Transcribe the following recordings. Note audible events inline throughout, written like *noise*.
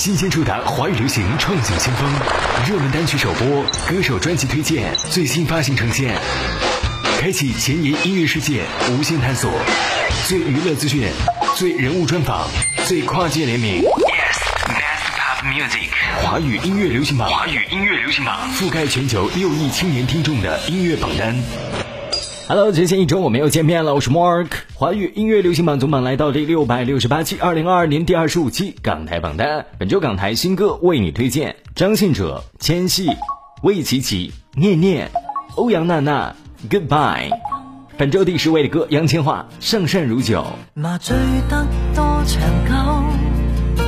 新鲜触达华语流行创新先锋，热门单曲首播，歌手专辑推荐，最新发行呈现，开启前沿音乐世界无限探索，最娱乐资讯，最人物专访，最跨界联名。Yes，Best Pop Music，华语音乐流行榜，华语音乐流行榜覆盖全球六亿青年听众的音乐榜单。Hello，之前一周我们又见面了，我是 Mark。华语音乐流行榜总榜来到第六百六十八期，二零二二年第二十五期港台榜单。本周港台新歌为你推荐：张信哲、千玺、魏琪琪、念念、欧阳娜娜、Goodbye。本周第十位的歌，杨千嬅《上善如酒》。麻醉得多长久，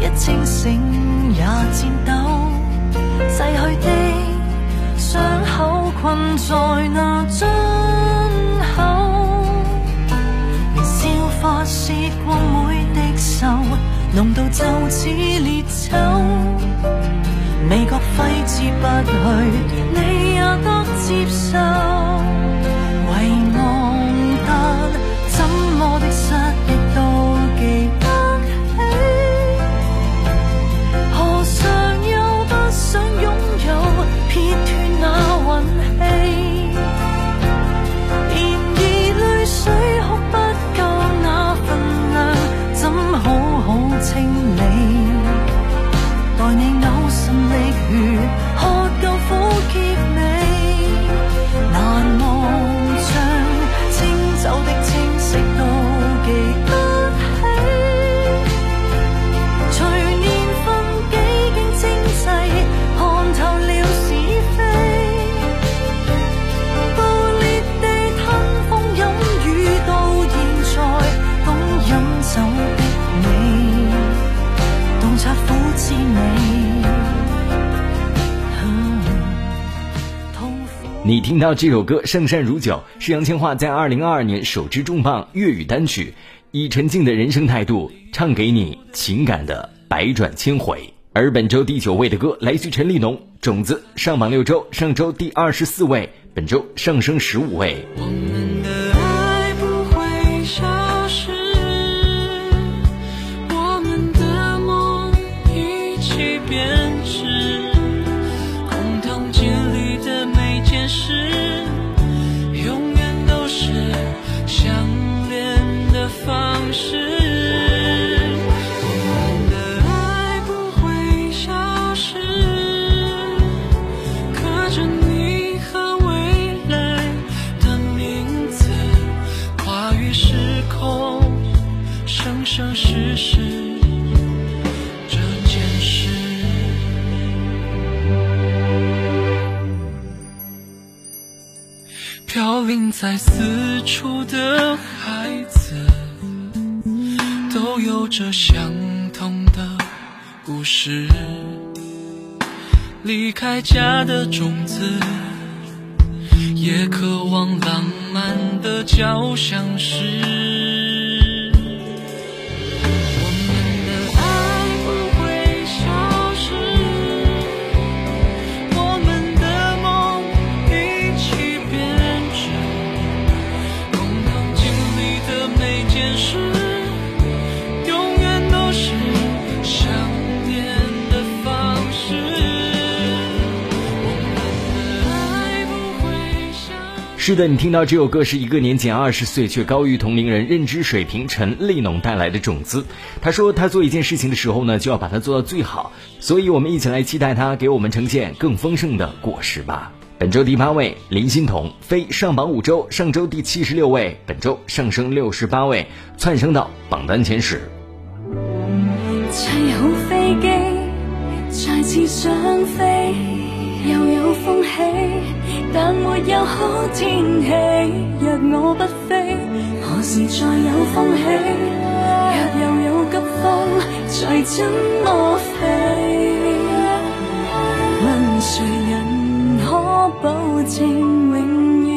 一清醒也颤抖，逝去的伤口困在那樽。试过每滴愁，浓度就似烈酒，味觉挥之不去，你也得接受。你听到这首歌《上善如酒》是杨千嬅在二零二二年首支重磅粤语单曲，以沉静的人生态度唱给你情感的百转千回。而本周第九位的歌来自陈立农，《种子》上榜六周，上周第二十四位，本周上升十五位。在四处的孩子，都有着相同的故事。离开家的种子，也渴望浪漫的交响诗。是的，你听到这首歌是一个年仅二十岁却高于同龄人认知水平陈立农带来的种子。他说他做一件事情的时候呢，就要把它做到最好。所以我们一起来期待他给我们呈现更丰盛的果实吧。本周第八位林欣彤飞上榜五周，上周第七十六位，本周上升六十八位，窜升到榜单前十。砌好飞机，再次想飞，又有风起。但没有好天气，若我不飞，何时再有风起？若又有急风，再怎么飞？问谁人可保证永远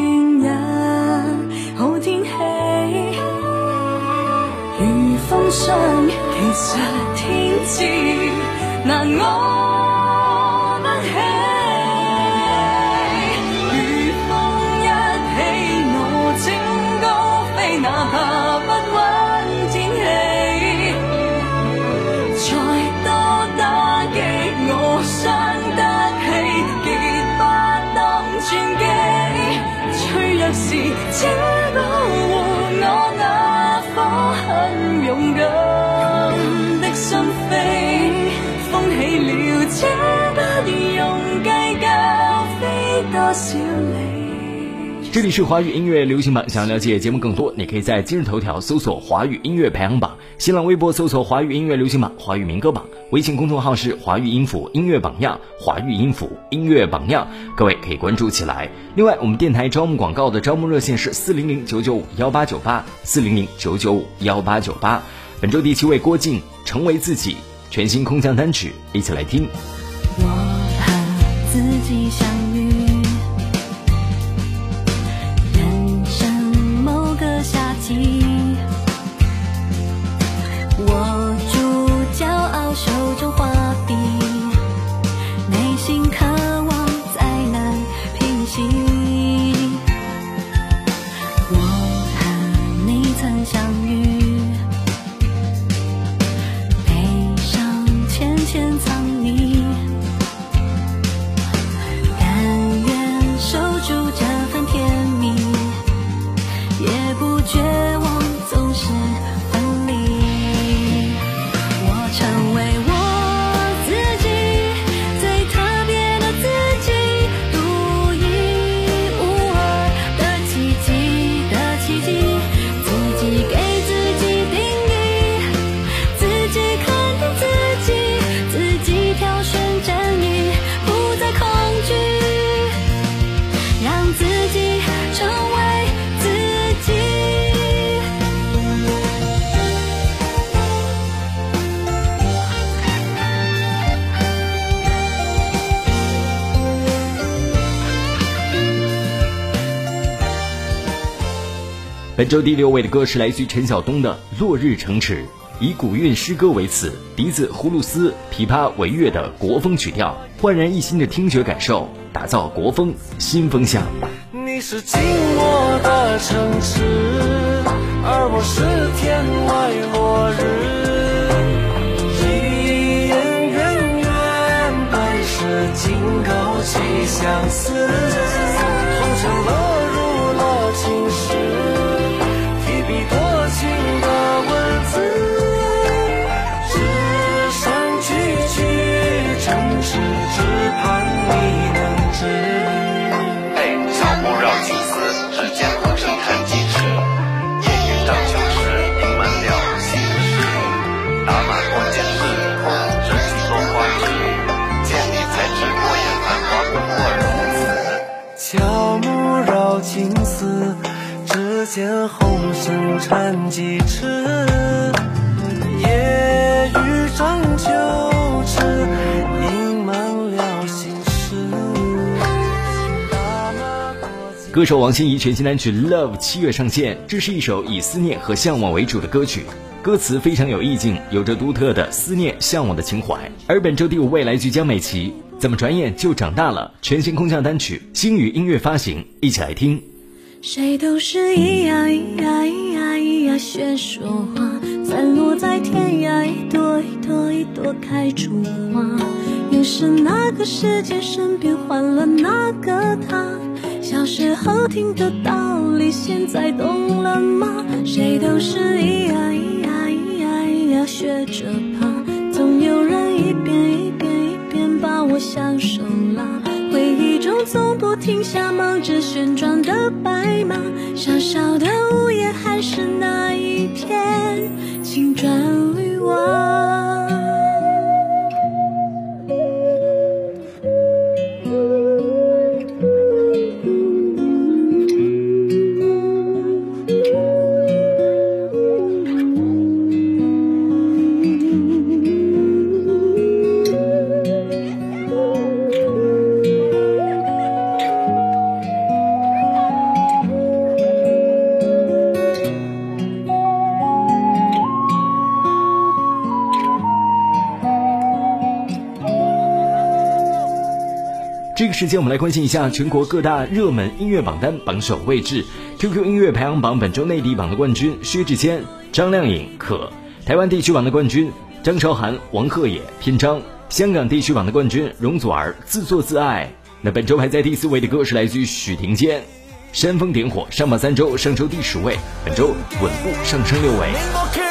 也好天气？如风霜，其实天知难安。这里是华语音乐流行榜，想要了解节目更多，你可以在今日头条搜索“华语音乐排行榜”，新浪微博搜索“华语音乐流行榜”、“华语民歌榜”，微信公众号是“华语音符音乐榜样”、“华语音符音乐榜样”，各位可以关注起来。另外，我们电台招募广告的招募热线是四零零九九五幺八九八四零零九九五幺八九八。本周第七位郭靖，《成为自己》全新空降单曲，一起来听。我和自己潜藏。本周第六位的歌是来自于陈晓东的《落日城池》，以古韵诗歌为词，笛子、葫芦丝、琵琶为乐的国风曲调，焕然一新的听觉感受，打造国风新风向。你是静默的城池，而我是天外落日。一眼远远，本是今高气相思，红尘落入了青史。盼你能知。嘿，小木绕青丝，只见红尘叹几尺。烟雨荡秋时，盈满了心事。打马过街时，只几多花枝。见你才知过眼繁华不过如此。乔木绕青丝，只见红尘叹几尺。夜歌手王心怡全新单曲《Love》七月上线，这是一首以思念和向往为主的歌曲，歌词非常有意境，有着独特的思念向往的情怀。而本周第五位来自江美琪，怎么转眼就长大了？全新空降单曲，星宇音乐发行，一起来听。谁都是一呀一呀一呀一呀学说话，散落在天涯，一朵一朵一朵开出花。又是那个世界身边换了那个他？小时候听的道理，现在懂了吗？谁都是咿呀咿呀咿呀咿呀学着爬，总有人一遍一遍一遍把我享受啦。回忆中从不停下忙着旋转的这个时间，我们来关心一下全国各大热门音乐榜单榜首位置。QQ 音乐排行榜本周内地榜的冠军薛之谦、张靓颖可；台湾地区榜的冠军张韶涵、王鹤野篇章；香港地区榜的冠军容祖儿自作自爱。那本周排在第四位的歌是来自于许廷坚，《煽风点火》上榜三周，上周第十位，本周稳步上升六位。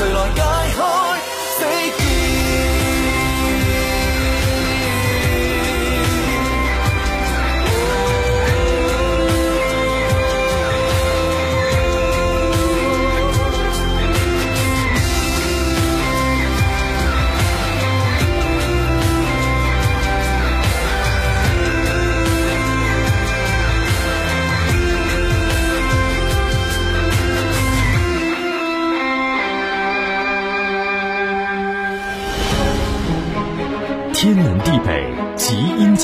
谁来解开？死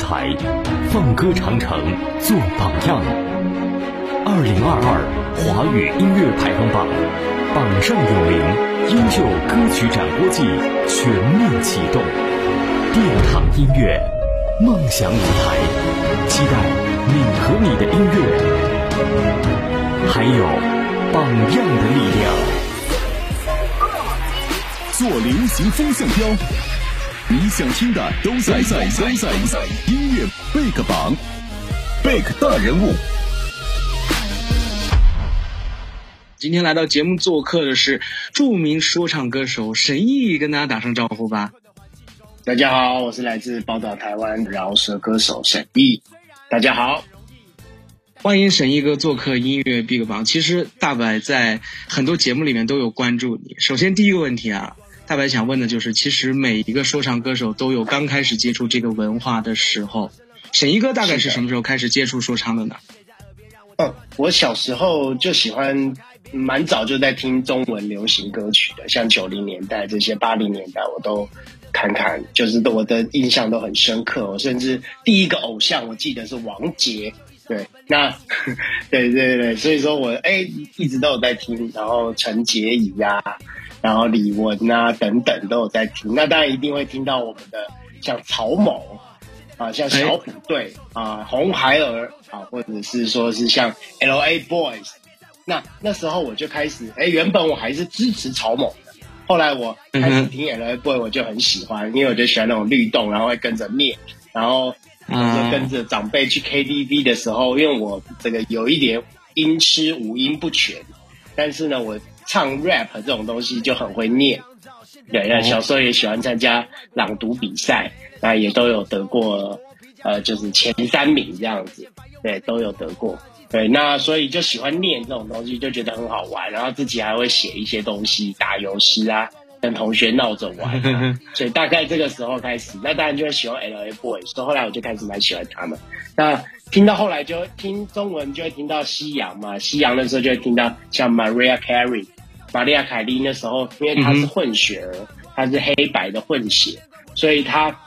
台，放歌长城做榜样。二零二二华语音乐排行榜榜上有名，优秀歌曲展播季全面启动。殿堂音乐，梦想舞台，期待你和你的音乐，还有榜样的力量。做流行风向标，你想听的都在在都在音乐 Big 榜，，Big 大人物。今天来到节目做客的是著名说唱歌手沈毅，跟大家打声招呼吧。大家好，我是来自宝岛台湾饶舌歌手沈毅。大家好，欢迎沈毅哥做客音乐 Big 榜。其实大白在很多节目里面都有关注你。首先第一个问题啊，大白想问的就是，其实每一个说唱歌手都有刚开始接触这个文化的时候。沈一哥大概是什么时候开始接触说唱的呢？嗯，我小时候就喜欢，蛮早就在听中文流行歌曲的，像九零年代这些八零年代我都看看，就是我的印象都很深刻。我甚至第一个偶像我记得是王杰，对，那 *laughs* 对对对，所以说我哎一直都有在听，然后陈洁仪呀，然后李玟啊等等都有在听。那当然一定会听到我们的像曹某。啊，像小虎队啊、红孩儿啊，或者是说是像 L A Boys，那那时候我就开始，哎，原本我还是支持曹某的，后来我开始听 L A Boy，我就很喜欢，因为我就喜欢那种律动，然后会跟着念，然后就跟着长辈去 K T V 的时候，因为我这个有一点音痴，五音不全，但是呢，我唱 rap 这种东西就很会念，对，那小时候也喜欢参加朗读比赛。那也都有得过，呃，就是前三名这样子，对，都有得过，对，那所以就喜欢念这种东西，就觉得很好玩，然后自己还会写一些东西，打油诗啊，跟同学闹着玩，*laughs* 所以大概这个时候开始，那当然就会喜欢 L A Boys，所以后来我就开始蛮喜欢他们。那听到后来就听中文就会听到西洋嘛，西洋的时候就会听到像 Maria Carey，玛利亚凯莉那时候，因为她是混血儿，她是黑白的混血，所以她。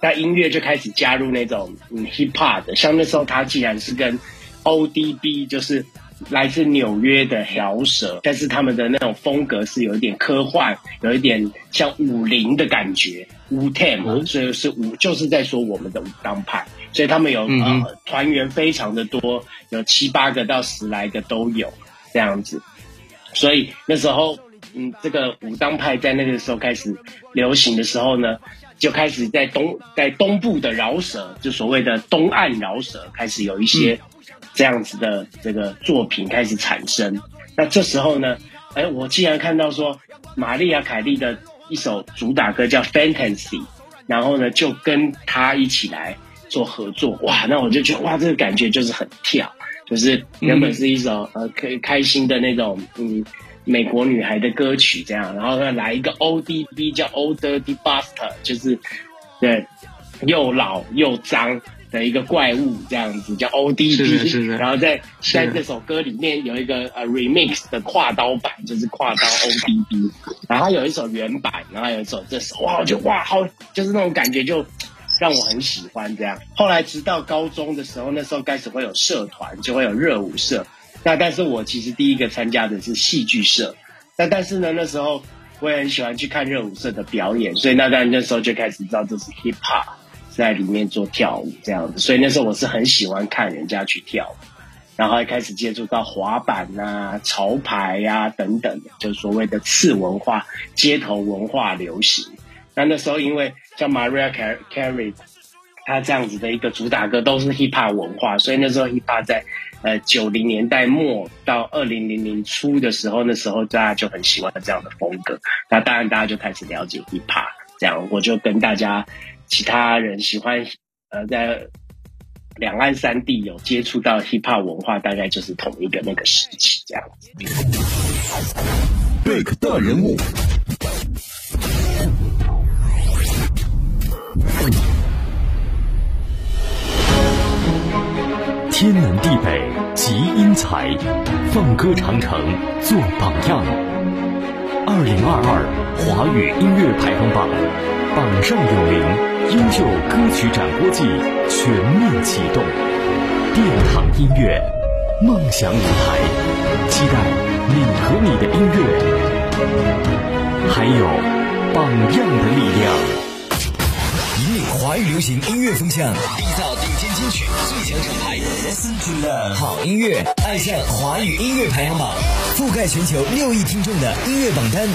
在音乐就开始加入那种嗯 hip hop 的，像那时候他既然是跟 ODB，就是来自纽约的饶舌，但是他们的那种风格是有一点科幻，有一点像武林的感觉，武 tem，所以是武就是在说我们的武当派，所以他们有呃团员非常的多，有七八个到十来个都有这样子，所以那时候嗯这个武当派在那个时候开始流行的时候呢。就开始在东在东部的饶舌，就所谓的东岸饶舌，开始有一些这样子的这个作品开始产生。那这时候呢，哎，我竟然看到说玛丽亚凯莉的一首主打歌叫《Fantasy》，然后呢就跟他一起来做合作，哇，那我就觉得哇，这个感觉就是很跳，就是原本是一首呃可以开心的那种嗯。美国女孩的歌曲这样，然后呢来一个 ODB 叫 Old Dirty Bastard，就是对又老又脏的一个怪物这样子叫 ODB，然后在在这首歌里面有一个呃 remix 的跨刀版，就是跨刀 *laughs* ODB，然后有一首原版，然后有一首这首，哇，我就哇好，就是那种感觉就让我很喜欢这样。后来直到高中的时候，那时候开始会有社团，就会有热舞社。那但是我其实第一个参加的是戏剧社。那但是呢，那时候我也很喜欢去看热舞社的表演，所以那当然那时候就开始知道这是 hip hop，在里面做跳舞这样子。所以那时候我是很喜欢看人家去跳舞。然后还开始接触到滑板啊、潮牌呀等等，就所谓的次文化、街头文化流行。那那时候因为像 Maria Carey，他这样子的一个主打歌都是 hip hop 文化，所以那时候 hip hop 在呃九零年代末到二零零零初的时候，那时候大家就很喜欢这样的风格。那当然大家就开始了解 hip hop，这样我就跟大家其他人喜欢呃在。两岸三地有接触到 hip hop 文化，大概就是同一个那个时期这样子。贝克大人物，天南地北集英才，放歌长城做榜样。二零二二华语音乐排行榜榜上有名。优秀歌曲展播季全面启动，殿堂音乐梦想舞台，期待你和你的音乐，还有榜样的力量，引领华语流行音乐风向，缔造顶尖金曲最强厂牌，Listen to Love，好音乐，爱上华语音乐排行榜，覆盖全球六亿听众的音乐榜单。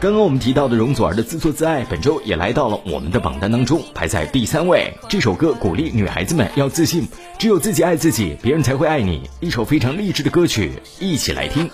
刚刚我们提到的容祖儿的自作自爱，本周也来到了我们的榜单当中，排在第三位。这首歌鼓励女孩子们要自信，只有自己爱自己，别人才会爱你。一首非常励志的歌曲，一起来听。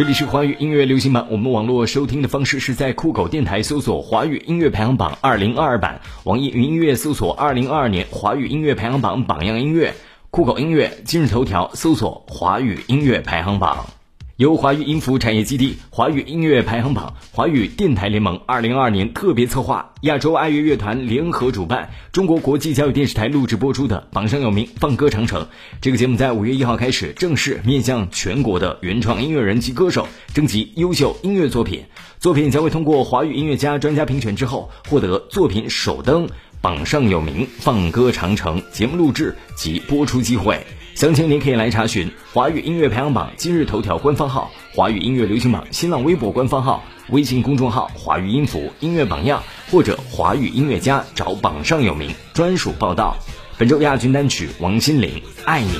这里是华语音乐流行榜，我们网络收听的方式是在酷狗电台搜索“华语音乐排行榜二零二二版”，网易云音乐搜索“二零二二年华语音乐排行榜榜样音乐”，酷狗音乐、今日头条搜索“华语音乐排行榜”。由华语音符产业基地、华语音乐排行榜、华语电台联盟二零二二年特别策划、亚洲爱乐乐团联合主办，中国国际教育电视台录制播出的《榜上有名·放歌长城》这个节目，在五月一号开始正式面向全国的原创音乐人及歌手征集优秀音乐作品，作品将会通过华语音乐家专家评选之后，获得作品首登《榜上有名·放歌长城》节目录制及播出机会。详情您可以来查询华语音乐排行榜今日头条官方号、华语音乐流行榜新浪微博官方号、微信公众号“华语音符音乐榜样”或者华语音乐家找榜上有名专属报道。本周亚军单曲王心凌《爱你》。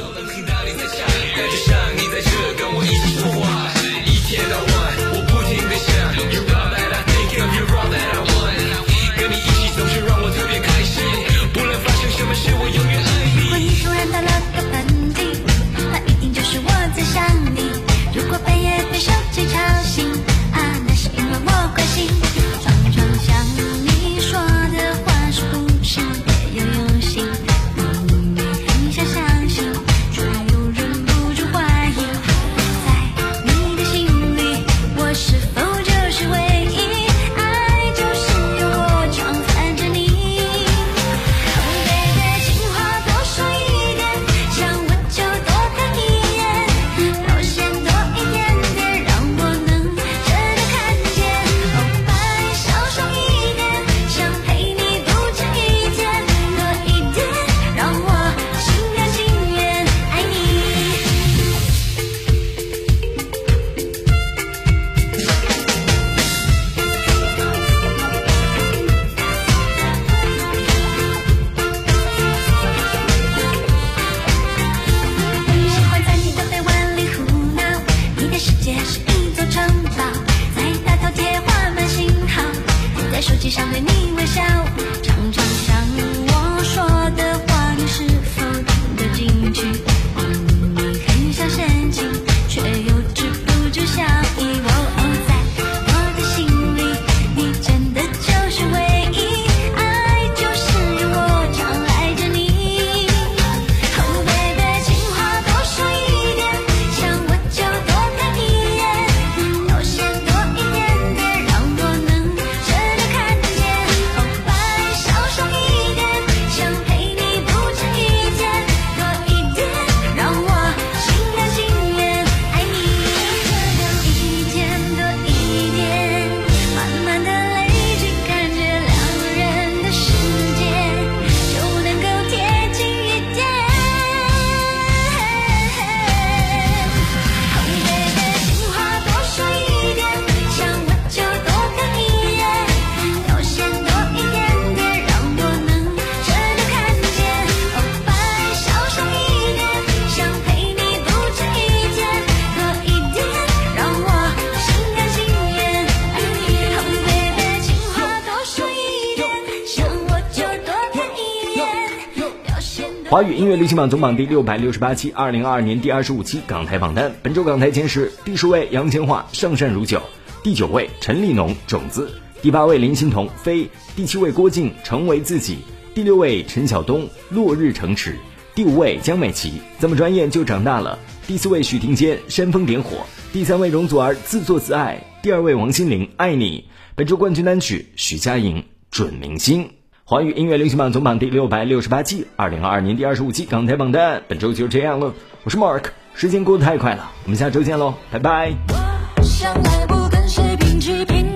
华语音乐流行榜总榜第六百六十八期，二零二二年第二十五期港台榜单。本周港台前十：第十位杨千嬅《上善如酒》，第九位陈立农《种子》，第八位林欣彤《飞》，第七位郭靖《成为自己》，第六位陈晓东《落日城池》，第五位江美琪《这么转眼就长大了》，第四位许廷坚《煽风点火》，第三位容祖儿《自作自爱》，第二位王心凌《爱你》。本周冠军单曲许佳莹《准明星》。华语音乐流行榜总榜第六百六十八期二零二二年第二十五期港台榜单本周就这样了我是 mark 时间过得太快了我们下周见喽拜拜。我向来不跟谁平起平